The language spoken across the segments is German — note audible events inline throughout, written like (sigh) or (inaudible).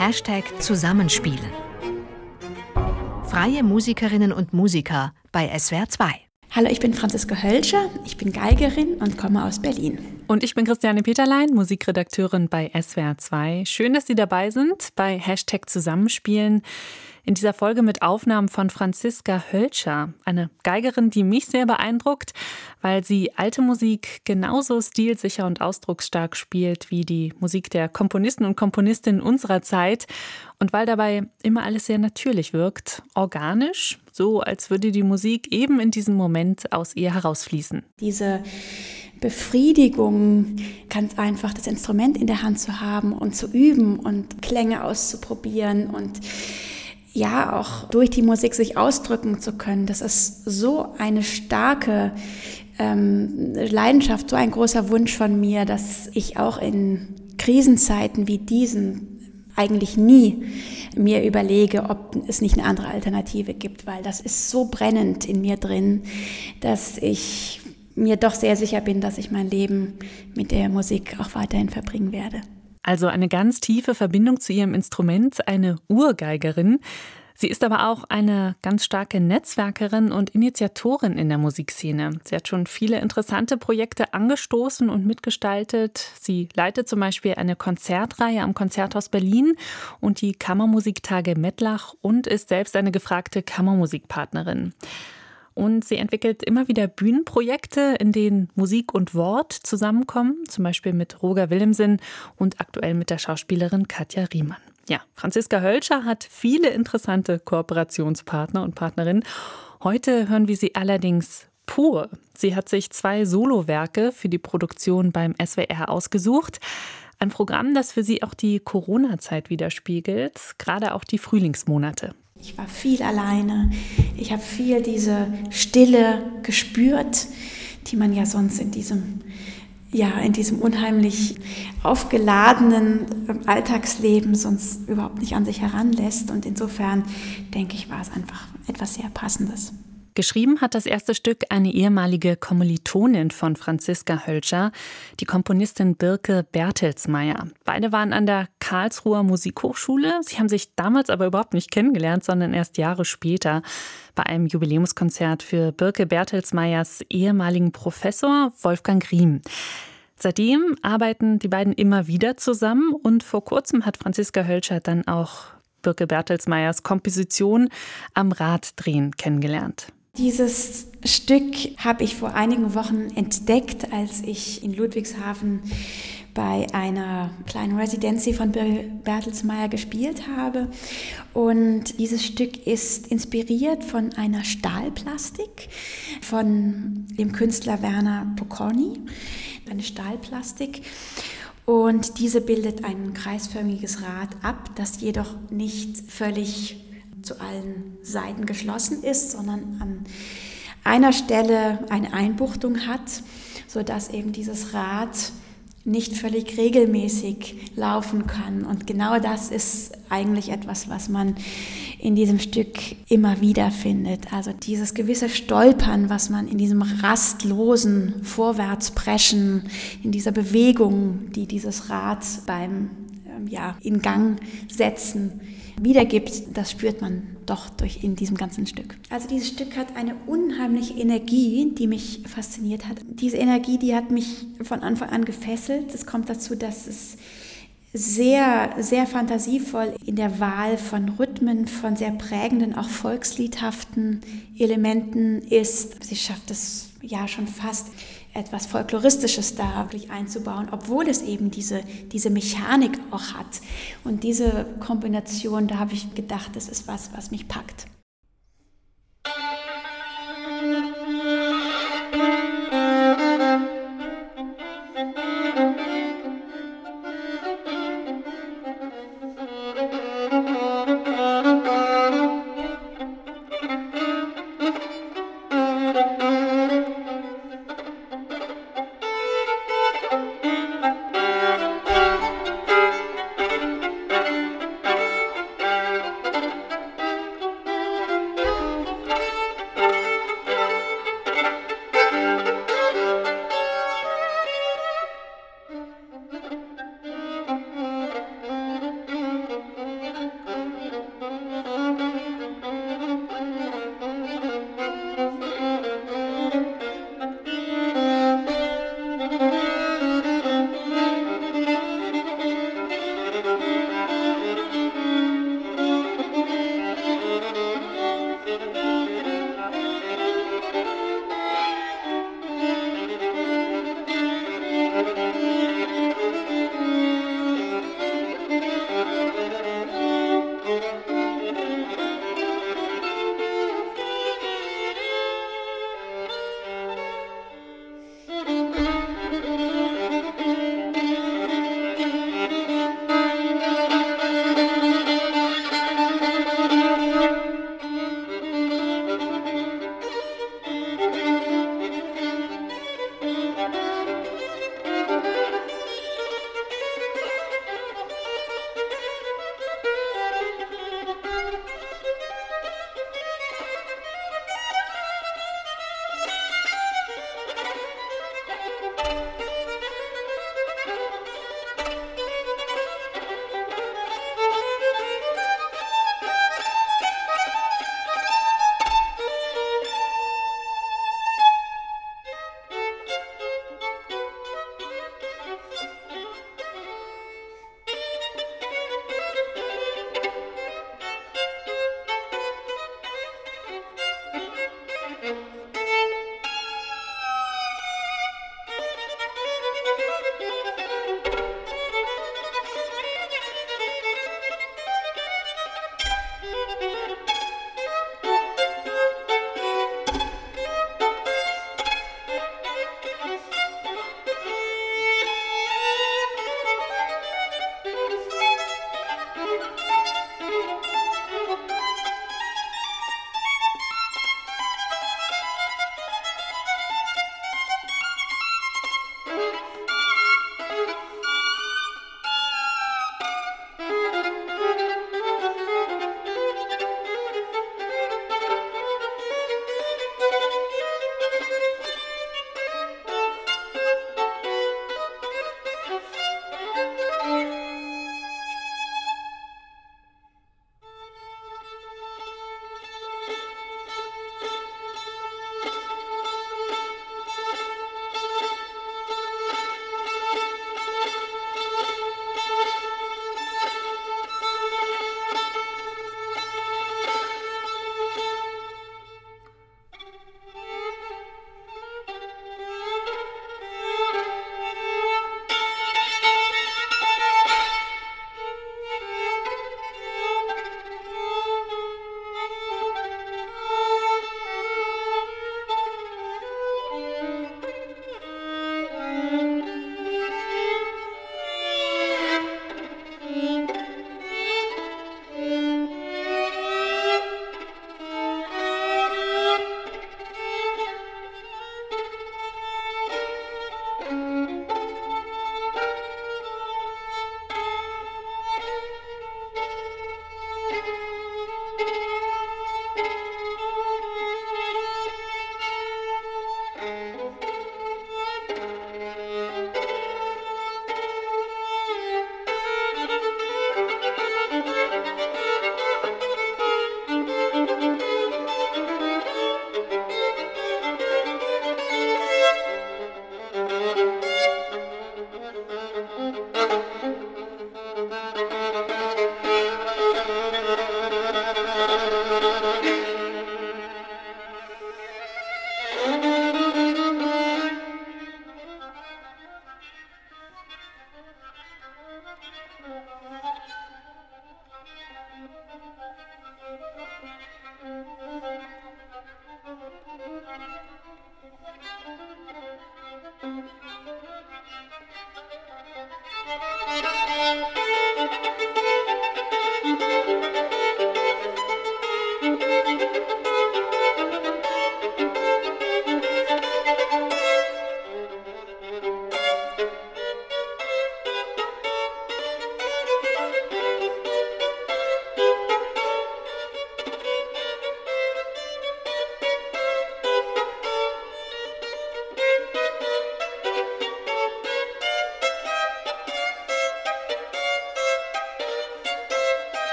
Hashtag Zusammenspielen. Freie Musikerinnen und Musiker bei SWR 2. Hallo, ich bin Franziska Hölscher, ich bin Geigerin und komme aus Berlin. Und ich bin Christiane Peterlein, Musikredakteurin bei SWR 2. Schön, dass Sie dabei sind bei Hashtag Zusammenspielen. In dieser Folge mit Aufnahmen von Franziska Hölscher, eine Geigerin, die mich sehr beeindruckt, weil sie alte Musik genauso stilsicher und ausdrucksstark spielt wie die Musik der Komponisten und Komponistinnen unserer Zeit und weil dabei immer alles sehr natürlich wirkt, organisch, so als würde die Musik eben in diesem Moment aus ihr herausfließen. Diese Befriedigung, ganz einfach das Instrument in der Hand zu haben und zu üben und Klänge auszuprobieren und ja auch durch die Musik sich ausdrücken zu können. Das ist so eine starke ähm, Leidenschaft, so ein großer Wunsch von mir, dass ich auch in Krisenzeiten wie diesen eigentlich nie mir überlege, ob es nicht eine andere Alternative gibt, weil das ist so brennend in mir drin, dass ich mir doch sehr sicher bin, dass ich mein Leben mit der Musik auch weiterhin verbringen werde. Also eine ganz tiefe Verbindung zu ihrem Instrument, eine Urgeigerin. Sie ist aber auch eine ganz starke Netzwerkerin und Initiatorin in der Musikszene. Sie hat schon viele interessante Projekte angestoßen und mitgestaltet. Sie leitet zum Beispiel eine Konzertreihe am Konzerthaus Berlin und die Kammermusiktage Mettlach und ist selbst eine gefragte Kammermusikpartnerin. Und sie entwickelt immer wieder Bühnenprojekte, in denen Musik und Wort zusammenkommen, zum Beispiel mit Roger Willemsen und aktuell mit der Schauspielerin Katja Riemann. Ja, Franziska Hölscher hat viele interessante Kooperationspartner und Partnerinnen. Heute hören wir sie allerdings pur. Sie hat sich zwei Solowerke für die Produktion beim SWR ausgesucht. Ein Programm, das für sie auch die Corona-Zeit widerspiegelt, gerade auch die Frühlingsmonate. Ich war viel alleine. Ich habe viel diese Stille gespürt, die man ja sonst in diesem ja, in diesem unheimlich aufgeladenen Alltagsleben sonst überhaupt nicht an sich heranlässt. Und insofern denke ich, war es einfach etwas sehr Passendes. Geschrieben hat das erste Stück eine ehemalige Kommilitonin von Franziska Hölscher, die Komponistin Birke Bertelsmeier. Beide waren an der Karlsruher Musikhochschule. Sie haben sich damals aber überhaupt nicht kennengelernt, sondern erst Jahre später bei einem Jubiläumskonzert für Birke Bertelsmeyers ehemaligen Professor Wolfgang Riem. Seitdem arbeiten die beiden immer wieder zusammen und vor kurzem hat Franziska Hölscher dann auch Birke Bertelsmeyers Komposition am Raddrehen kennengelernt. Dieses Stück habe ich vor einigen Wochen entdeckt, als ich in Ludwigshafen bei einer kleinen Residency von Bertelsmeyer gespielt habe. Und dieses Stück ist inspiriert von einer Stahlplastik von dem Künstler Werner Pocorni, eine Stahlplastik. Und diese bildet ein kreisförmiges Rad ab, das jedoch nicht völlig zu allen Seiten geschlossen ist, sondern an einer Stelle eine Einbuchtung hat, sodass eben dieses Rad nicht völlig regelmäßig laufen kann. Und genau das ist eigentlich etwas, was man in diesem Stück immer wieder findet. Also dieses gewisse Stolpern, was man in diesem rastlosen Vorwärtspreschen, in dieser Bewegung, die dieses Rad beim ähm, ja, in Gang setzen wiedergibt, das spürt man doch durch in diesem ganzen Stück. Also dieses Stück hat eine unheimliche Energie, die mich fasziniert hat. Diese Energie, die hat mich von Anfang an gefesselt. Es kommt dazu, dass es sehr, sehr fantasievoll in der Wahl von Rhythmen, von sehr prägenden, auch volksliedhaften Elementen ist. Sie schafft es ja schon fast etwas Folkloristisches da wirklich einzubauen, obwohl es eben diese, diese Mechanik auch hat. Und diese Kombination, da habe ich gedacht, das ist was, was mich packt.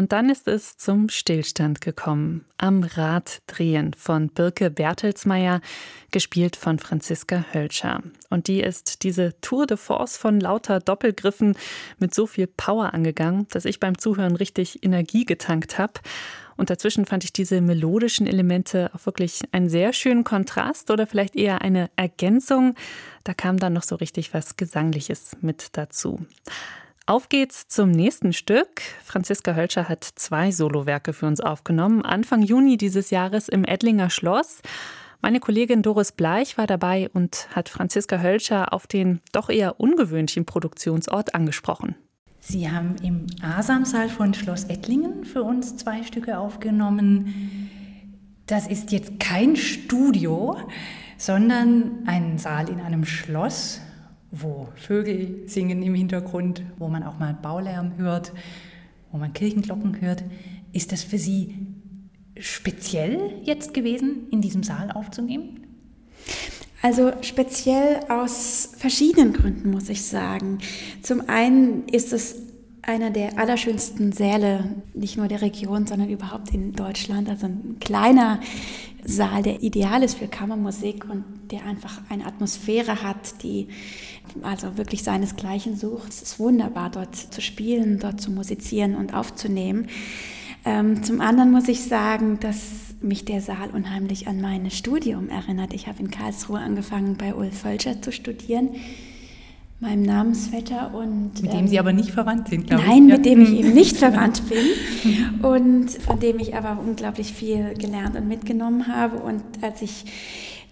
Und dann ist es zum Stillstand gekommen. Am Rad drehen von Birke Bertelsmeier, gespielt von Franziska Hölscher. Und die ist diese Tour de Force von lauter Doppelgriffen mit so viel Power angegangen, dass ich beim Zuhören richtig Energie getankt habe. Und dazwischen fand ich diese melodischen Elemente auch wirklich einen sehr schönen Kontrast oder vielleicht eher eine Ergänzung. Da kam dann noch so richtig was Gesangliches mit dazu. Auf geht's zum nächsten Stück. Franziska Hölscher hat zwei Solowerke für uns aufgenommen, Anfang Juni dieses Jahres im Edlinger Schloss. Meine Kollegin Doris Bleich war dabei und hat Franziska Hölscher auf den doch eher ungewöhnlichen Produktionsort angesprochen. Sie haben im Asamsaal von Schloss Ettlingen für uns zwei Stücke aufgenommen. Das ist jetzt kein Studio, sondern ein Saal in einem Schloss wo Vögel singen im Hintergrund, wo man auch mal Baulärm hört, wo man Kirchenglocken hört. Ist das für Sie speziell jetzt gewesen, in diesem Saal aufzunehmen? Also speziell aus verschiedenen Gründen, muss ich sagen. Zum einen ist es einer der allerschönsten Säle, nicht nur der Region, sondern überhaupt in Deutschland. Also ein kleiner Saal, der ideal ist für Kammermusik und der einfach eine Atmosphäre hat, die also wirklich seinesgleichen sucht. Es ist wunderbar, dort zu spielen, dort zu musizieren und aufzunehmen. Ähm, zum anderen muss ich sagen, dass mich der Saal unheimlich an mein Studium erinnert. Ich habe in Karlsruhe angefangen, bei Ulf Völscher zu studieren meinem Namensvetter und mit dem ähm, Sie aber nicht verwandt sind, glaube nein, ich. Nein, mit dem ich eben nicht (laughs) verwandt bin und von dem ich aber unglaublich viel gelernt und mitgenommen habe. Und als ich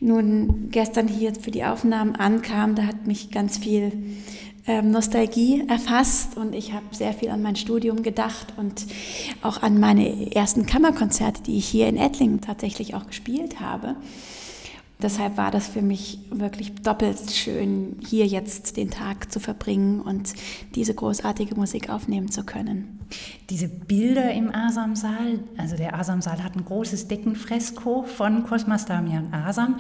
nun gestern hier für die Aufnahmen ankam, da hat mich ganz viel ähm, Nostalgie erfasst und ich habe sehr viel an mein Studium gedacht und auch an meine ersten Kammerkonzerte, die ich hier in Ettlingen tatsächlich auch gespielt habe. Deshalb war das für mich wirklich doppelt schön, hier jetzt den Tag zu verbringen und diese großartige Musik aufnehmen zu können. Diese Bilder im Asamsaal, also der Asamsaal hat ein großes Deckenfresko von Cosmas Damian Asam.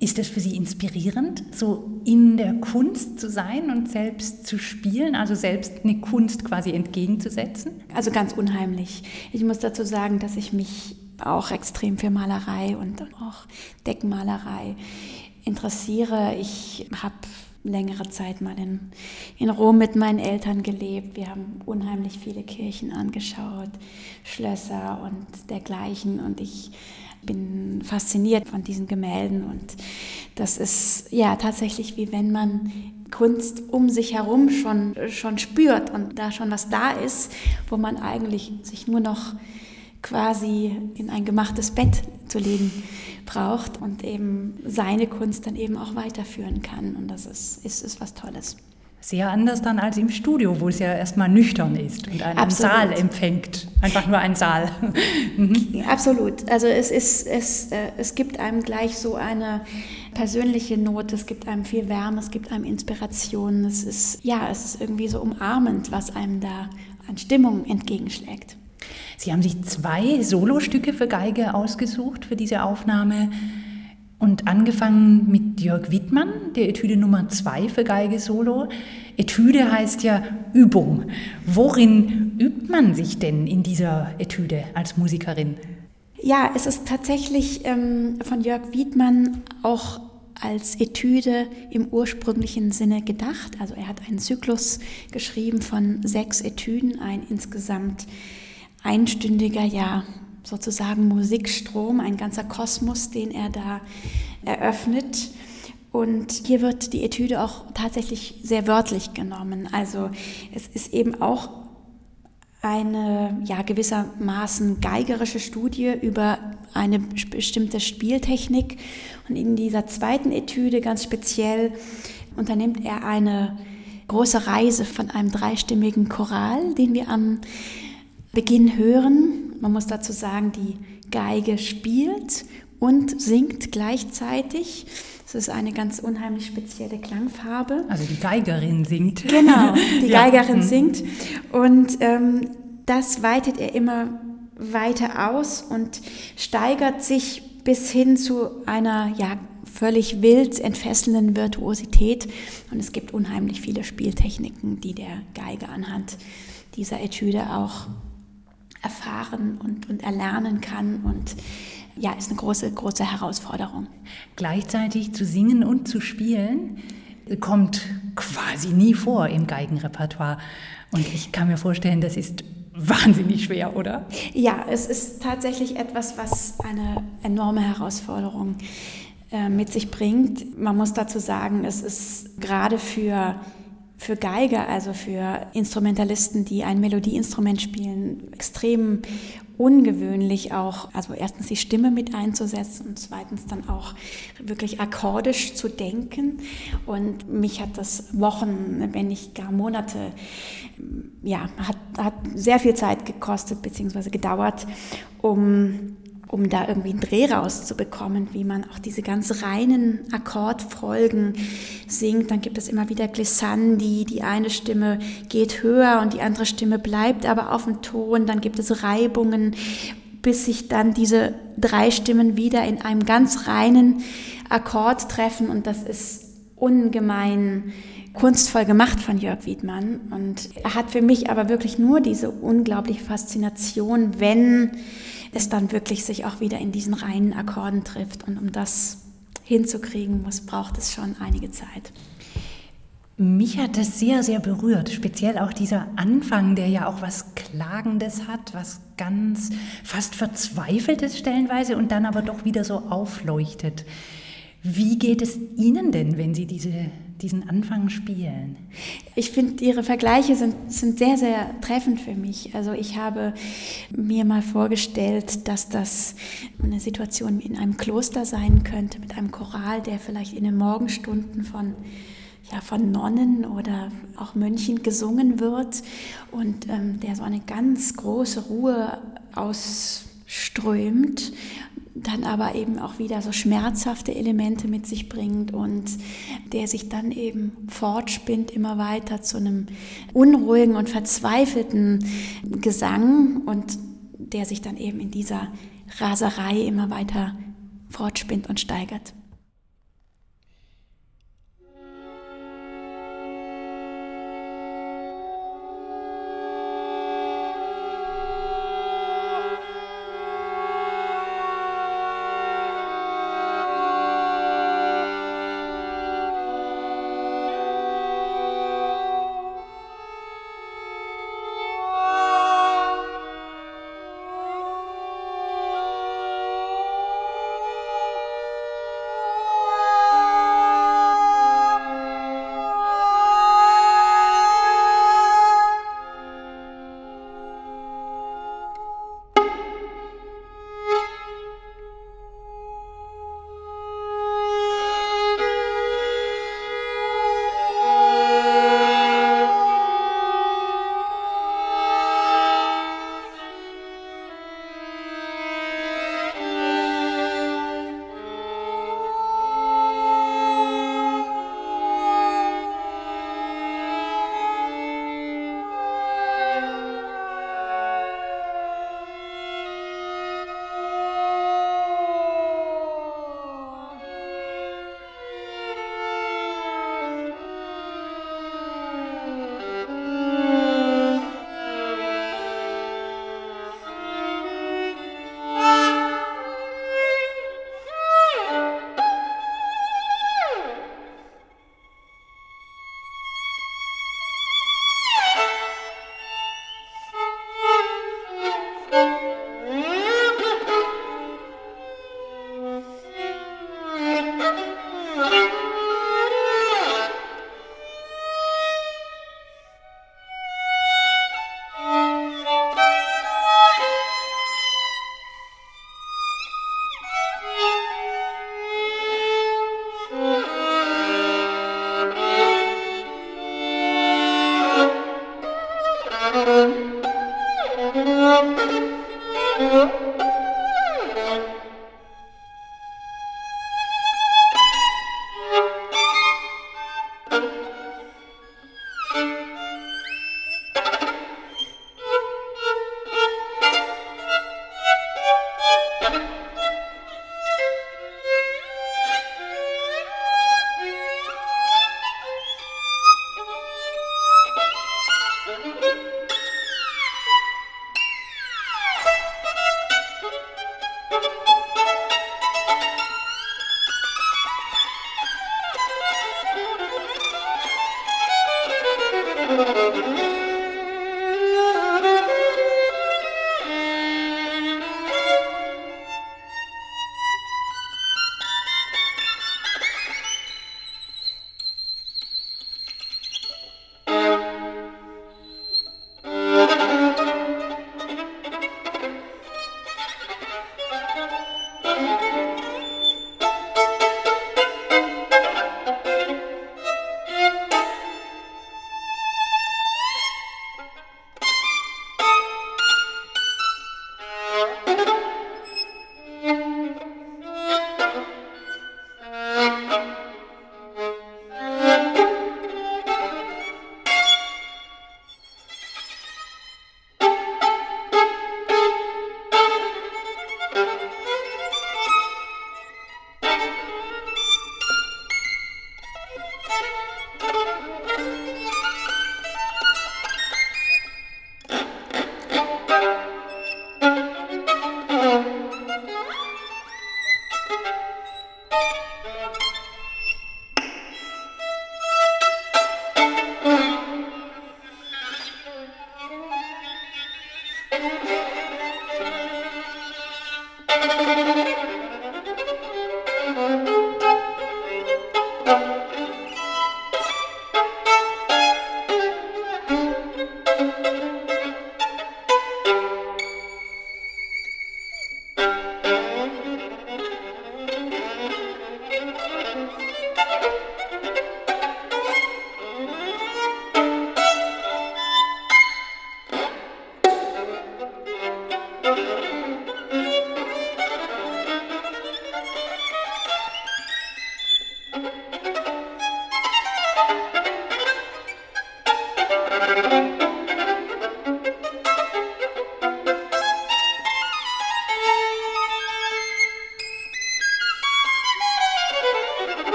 Ist das für Sie inspirierend, so in der Kunst zu sein und selbst zu spielen, also selbst eine Kunst quasi entgegenzusetzen? Also ganz unheimlich. Ich muss dazu sagen, dass ich mich auch extrem für Malerei und auch Deckenmalerei interessiere. Ich habe längere Zeit mal in, in Rom mit meinen Eltern gelebt. Wir haben unheimlich viele Kirchen angeschaut, Schlösser und dergleichen. Und ich bin fasziniert von diesen Gemälden. Und das ist ja tatsächlich wie wenn man Kunst um sich herum schon, schon spürt und da schon was da ist, wo man eigentlich sich nur noch quasi in ein gemachtes Bett zu legen braucht und eben seine Kunst dann eben auch weiterführen kann. Und das ist, ist, ist was Tolles. Sehr anders dann als im Studio, wo es ja erstmal nüchtern ist und einen Absolut. Saal empfängt. Einfach nur ein Saal. (laughs) mhm. Absolut. Also es, ist, es, äh, es gibt einem gleich so eine persönliche Note, es gibt einem viel Wärme, es gibt einem Inspiration. Es ist, ja, es ist irgendwie so umarmend, was einem da an Stimmung entgegenschlägt. Sie haben sich zwei Solostücke für Geige ausgesucht für diese Aufnahme und angefangen mit Jörg Wittmann, der Etüde Nummer 2 für Geige Solo. Etüde heißt ja Übung. Worin übt man sich denn in dieser Etüde als Musikerin? Ja, es ist tatsächlich ähm, von Jörg Wiedmann auch als Etüde im ursprünglichen Sinne gedacht. Also er hat einen Zyklus geschrieben von sechs Etüden, ein insgesamt einstündiger, ja, sozusagen Musikstrom, ein ganzer Kosmos, den er da eröffnet. Und hier wird die Etüde auch tatsächlich sehr wörtlich genommen. Also es ist eben auch eine ja, gewissermaßen geigerische Studie über eine bestimmte Spieltechnik. Und in dieser zweiten Etüde ganz speziell unternimmt er eine große Reise von einem dreistimmigen Choral, den wir am Beginn hören. Man muss dazu sagen, die Geige spielt und singt gleichzeitig. Das ist eine ganz unheimlich spezielle Klangfarbe. Also die Geigerin singt. Genau, die (laughs) Geigerin ja. singt. Und ähm, das weitet er immer weiter aus und steigert sich bis hin zu einer ja, völlig wild entfesselnden Virtuosität. Und es gibt unheimlich viele Spieltechniken, die der Geige anhand dieser Etüde auch erfahren und, und erlernen kann und ja, ist eine große, große Herausforderung. Gleichzeitig zu singen und zu spielen kommt quasi nie vor im Geigenrepertoire. Und ich kann mir vorstellen, das ist wahnsinnig schwer, oder? Ja, es ist tatsächlich etwas, was eine enorme Herausforderung äh, mit sich bringt. Man muss dazu sagen, es ist gerade für für Geiger, also für Instrumentalisten, die ein Melodieinstrument spielen, extrem ungewöhnlich auch, also erstens die Stimme mit einzusetzen und zweitens dann auch wirklich akkordisch zu denken. Und mich hat das Wochen, wenn nicht gar Monate, ja, hat, hat sehr viel Zeit gekostet bzw. gedauert, um um da irgendwie einen Dreh rauszubekommen, wie man auch diese ganz reinen Akkordfolgen singt. Dann gibt es immer wieder Glissandi, die eine Stimme geht höher und die andere Stimme bleibt aber auf dem Ton. Dann gibt es Reibungen, bis sich dann diese drei Stimmen wieder in einem ganz reinen Akkord treffen und das ist ungemein kunstvoll gemacht von Jörg Wiedmann und er hat für mich aber wirklich nur diese unglaubliche Faszination, wenn es dann wirklich sich auch wieder in diesen reinen Akkorden trifft. Und um das hinzukriegen, muss, braucht es schon einige Zeit. Mich hat das sehr, sehr berührt. Speziell auch dieser Anfang, der ja auch was Klagendes hat, was ganz fast Verzweifeltes stellenweise und dann aber doch wieder so aufleuchtet. Wie geht es Ihnen denn, wenn Sie diese diesen Anfang spielen? Ich finde, Ihre Vergleiche sind, sind sehr, sehr treffend für mich. Also ich habe mir mal vorgestellt, dass das eine Situation in einem Kloster sein könnte, mit einem Choral, der vielleicht in den Morgenstunden von ja, von Nonnen oder auch Mönchen gesungen wird und ähm, der so eine ganz große Ruhe ausströmt dann aber eben auch wieder so schmerzhafte Elemente mit sich bringt und der sich dann eben fortspinnt immer weiter zu einem unruhigen und verzweifelten Gesang und der sich dann eben in dieser Raserei immer weiter fortspinnt und steigert.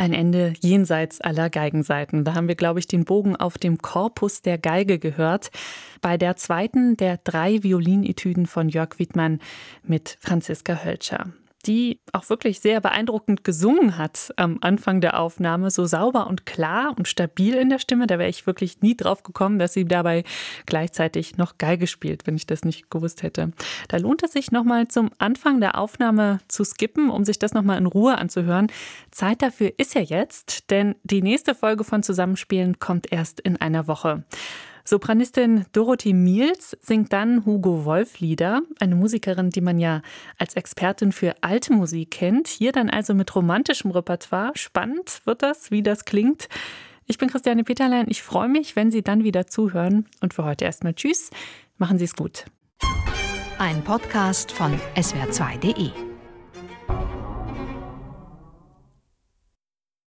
Ein Ende jenseits aller Geigenseiten. Da haben wir, glaube ich, den Bogen auf dem Korpus der Geige gehört. Bei der zweiten der drei Violinetüden von Jörg Wittmann mit Franziska Hölscher die auch wirklich sehr beeindruckend gesungen hat am Anfang der Aufnahme, so sauber und klar und stabil in der Stimme. Da wäre ich wirklich nie drauf gekommen, dass sie dabei gleichzeitig noch Geige spielt, wenn ich das nicht gewusst hätte. Da lohnt es sich nochmal zum Anfang der Aufnahme zu skippen, um sich das nochmal in Ruhe anzuhören. Zeit dafür ist ja jetzt, denn die nächste Folge von Zusammenspielen kommt erst in einer Woche. Sopranistin Dorothee Miels singt dann Hugo Wolf Lieder, eine Musikerin, die man ja als Expertin für alte Musik kennt. Hier dann also mit romantischem Repertoire. Spannend wird das, wie das klingt. Ich bin Christiane Peterlein. Ich freue mich, wenn Sie dann wieder zuhören. Und für heute erstmal Tschüss. Machen Sie es gut. Ein Podcast von swr2.de